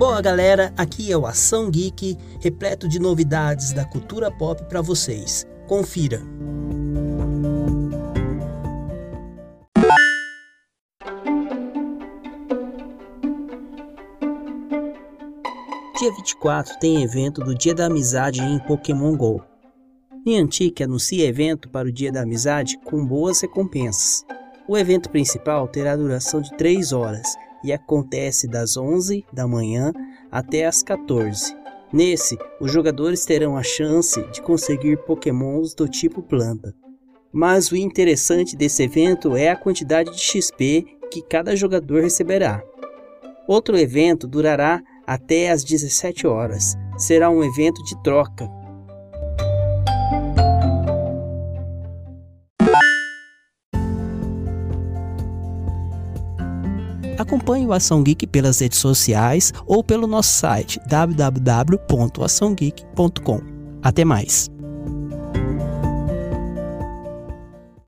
Boa galera, aqui é o Ação Geek, repleto de novidades da cultura pop para vocês. Confira. Dia 24 tem evento do Dia da Amizade em Pokémon GO. Niantic anuncia evento para o Dia da Amizade com boas recompensas. O evento principal terá duração de 3 horas e acontece das 11 da manhã até as 14. Nesse, os jogadores terão a chance de conseguir pokémons do tipo planta. Mas o interessante desse evento é a quantidade de XP que cada jogador receberá. Outro evento durará até às 17 horas. Será um evento de troca. Acompanhe o Ação Geek pelas redes sociais ou pelo nosso site www.açãogeek.com. Até mais!